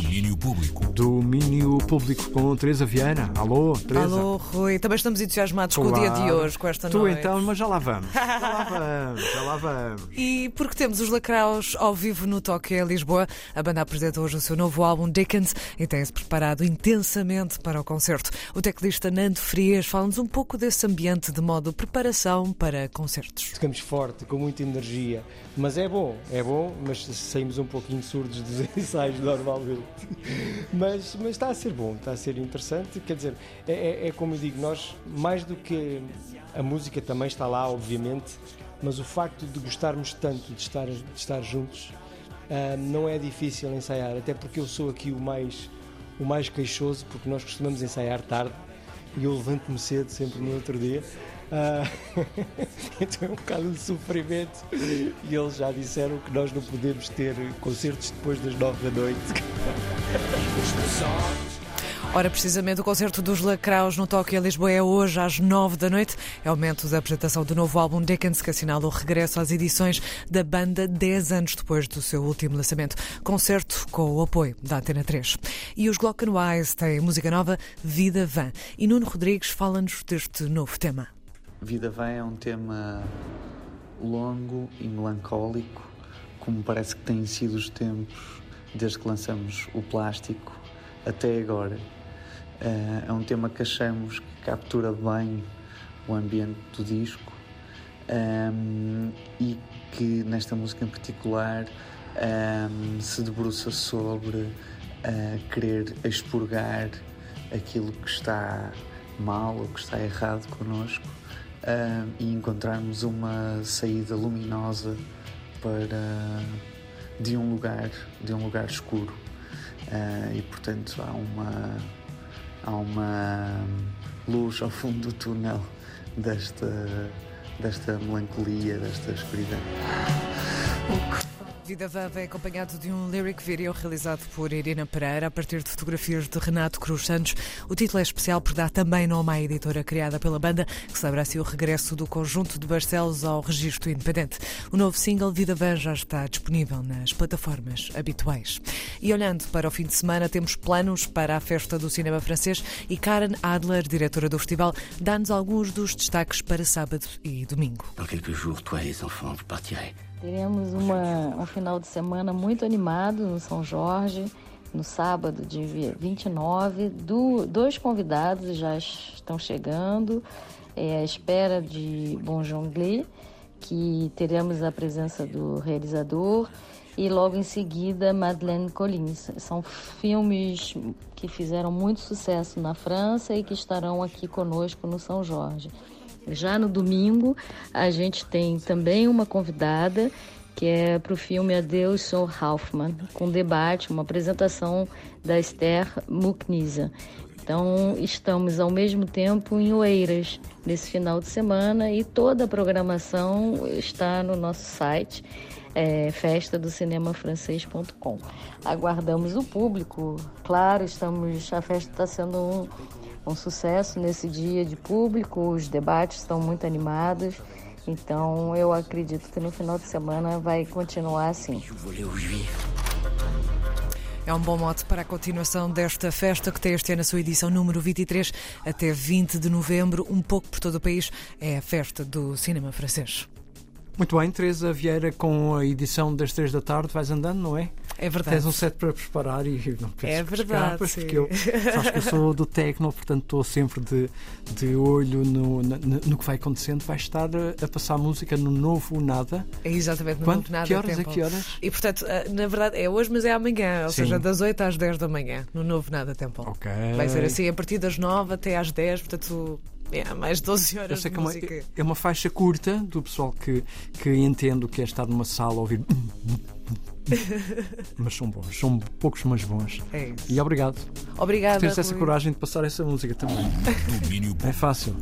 Domínio Público. Domínio Público com Teresa Vieira. Alô, Teresa. Alô, Rui. Também estamos entusiasmados com o dia de hoje, com esta tu noite. então, mas já lá vamos. Já lá vamos, já lá vamos. E porque temos os Lacraus ao vivo no Toque em Lisboa, a banda apresenta hoje o seu novo álbum Dickens e tem-se preparado intensamente para o concerto. O teclista Nando Frias fala-nos um pouco desse ambiente de modo preparação para concertos. Ficamos forte, com muita energia, mas é bom, é bom, mas saímos um pouquinho surdos dos ensaios normalmente. Mas, mas está a ser bom, está a ser interessante. Quer dizer, é, é, é como eu digo, nós, mais do que a música também está lá, obviamente, mas o facto de gostarmos tanto de estar, de estar juntos ah, não é difícil ensaiar, até porque eu sou aqui o mais, o mais queixoso, porque nós costumamos ensaiar tarde e eu levanto-me cedo, sempre no outro dia. Ah, então é um bocado de sofrimento. E eles já disseram que nós não podemos ter concertos depois das nove da noite. Ora, precisamente o concerto dos Lacraus no em Lisboa é hoje às nove da noite. É o momento da apresentação do novo álbum Dickens, que assinala o regresso às edições da banda dez anos depois do seu último lançamento. Concerto com o apoio da Antena 3. E os Glockenwise têm música nova, Vida Vã. E Nuno Rodrigues fala-nos deste novo tema. Vida Vã é um tema longo e melancólico, como parece que têm sido os tempos desde que lançamos o plástico até agora. Uh, é um tema que achamos que captura bem o ambiente do disco um, e que nesta música em particular um, se debruça sobre uh, querer expurgar aquilo que está mal ou que está errado connosco uh, e encontrarmos uma saída luminosa para de um lugar de um lugar escuro. Uh, e portanto há uma há uma luz ao fundo do túnel desta desta melancolia desta escuridão Vida Vã vem acompanhado de um lyric video realizado por Irina Pereira a partir de fotografias de Renato Cruz Santos. O título é especial por dar também nome à editora criada pela banda, que celebra assim o regresso do conjunto de Barcelos ao registro independente. O novo single Vida Vã já está disponível nas plataformas habituais. E olhando para o fim de semana, temos planos para a festa do cinema francês e Karen Adler, diretora do festival, dá-nos alguns dos destaques para sábado e domingo. Dans quelques jours, toi et les enfants, vous partirez. Teremos uma, um final de semana muito animado no São Jorge, no sábado, dia 29. Do, dois convidados já estão chegando, é a espera de Bon Jonglé, que teremos a presença do realizador, e logo em seguida Madeleine Collins. São filmes que fizeram muito sucesso na França e que estarão aqui conosco no São Jorge. Já no domingo, a gente tem também uma convidada que é para o filme Adeus Sou Hoffman, com debate, uma apresentação da Esther Muknisa. Então, estamos ao mesmo tempo em Oeiras nesse final de semana e toda a programação está no nosso site é, festa do cinema francês.com. Aguardamos o público, claro, estamos a festa está sendo um, um sucesso nesse dia de público, os debates estão muito animados. Então eu acredito que no final de semana vai continuar assim. É um bom mote para a continuação desta festa que tem este ano a sua edição número 23 até 20 de novembro, um pouco por todo o país. É a festa do cinema francês. Muito bem, Teresa Vieira, com a edição das três da tarde, vais andando, não é? É verdade. Tens um set para preparar e não É verdade. Escapas, porque eu, sabes que eu sou do techno, portanto estou sempre de, de olho no, no, no que vai acontecendo. Vais estar a, passar música no novo Nada. É exatamente, no Quando? novo Nada. Que horas tempo. a que horas? E portanto, na verdade, é hoje, mas é amanhã, ou Sim. seja, das 8 às 10 da manhã, no novo Nada Tempo. Ok. Vai ser assim a partir das 9 até às 10, portanto. É, mais 12 Eu horas de que é uma, música. é uma faixa curta do pessoal que, que entende o que é estar numa sala a ouvir. mas são bons, são poucos, mas bons. É isso. E obrigado Obrigada. por teres essa Rui. coragem de passar essa música também. Domínio É fácil.